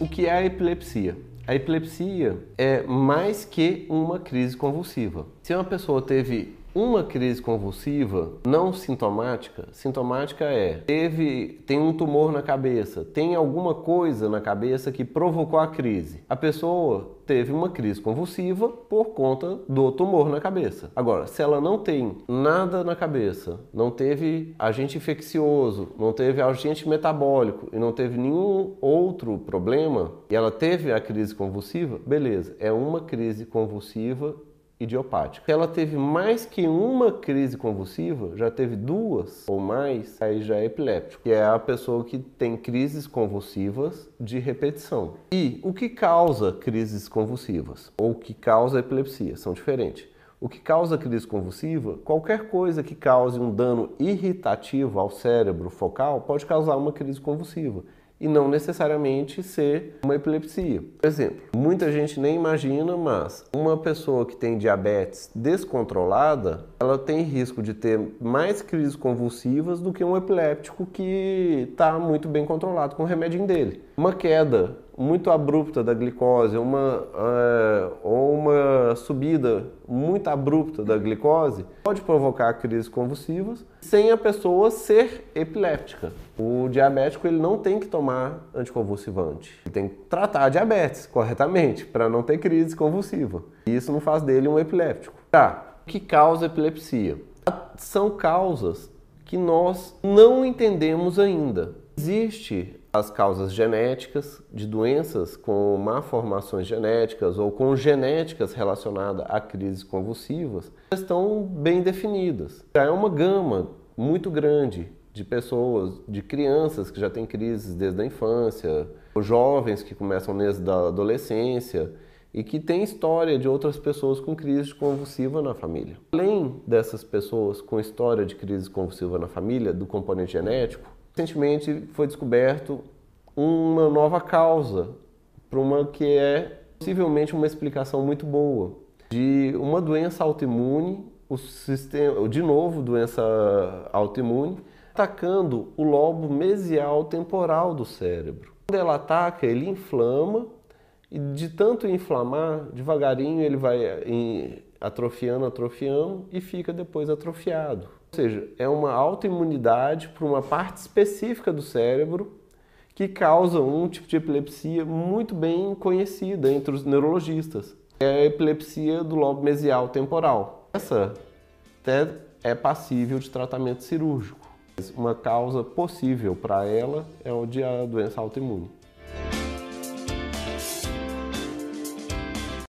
o que é a epilepsia? A epilepsia é mais que uma crise convulsiva. Se uma pessoa teve uma crise convulsiva não sintomática, sintomática é teve tem um tumor na cabeça, tem alguma coisa na cabeça que provocou a crise. A pessoa teve uma crise convulsiva por conta do tumor na cabeça. Agora, se ela não tem nada na cabeça, não teve agente infeccioso, não teve agente metabólico e não teve nenhum outro problema, e ela teve a crise convulsiva, beleza, é uma crise convulsiva idiopática. Ela teve mais que uma crise convulsiva, já teve duas ou mais, aí já é epiléptico, que é a pessoa que tem crises convulsivas de repetição. E o que causa crises convulsivas ou que causa epilepsia são diferentes. O que causa crise convulsiva, qualquer coisa que cause um dano irritativo ao cérebro focal pode causar uma crise convulsiva e não necessariamente ser uma epilepsia. Por exemplo, muita gente nem imagina, mas uma pessoa que tem diabetes descontrolada, ela tem risco de ter mais crises convulsivas do que um epiléptico que está muito bem controlado com o remédio dele. Uma queda muito abrupta da glicose, uma, é, ou uma subida muito abrupta da glicose, pode provocar crises convulsivas sem a pessoa ser epiléptica. O diabético ele não tem que tomar anticonvulsivante, ele tem que tratar a diabetes corretamente para não ter crise convulsiva. E isso não faz dele um epiléptico. Tá, o que causa epilepsia? São causas que nós não entendemos ainda. Existe as causas genéticas de doenças com malformações genéticas ou com genéticas relacionadas a crises convulsivas estão bem definidas. Já é uma gama muito grande de pessoas, de crianças que já têm crises desde a infância, jovens que começam desde a adolescência e que tem história de outras pessoas com crise convulsiva na família. Além dessas pessoas com história de crise convulsiva na família, do componente genético, recentemente foi descoberto uma nova causa para uma que é possivelmente uma explicação muito boa de uma doença autoimune, o sistema, de novo doença autoimune, atacando o lobo mesial temporal do cérebro. Quando ela ataca, ele inflama e de tanto inflamar, devagarinho ele vai atrofiando, atrofiando e fica depois atrofiado. Ou seja, é uma autoimunidade para uma parte específica do cérebro que causa um tipo de epilepsia muito bem conhecida entre os neurologistas. É a epilepsia do lobo mesial temporal. Essa até é passível de tratamento cirúrgico. Uma causa possível para ela é a doença autoimune.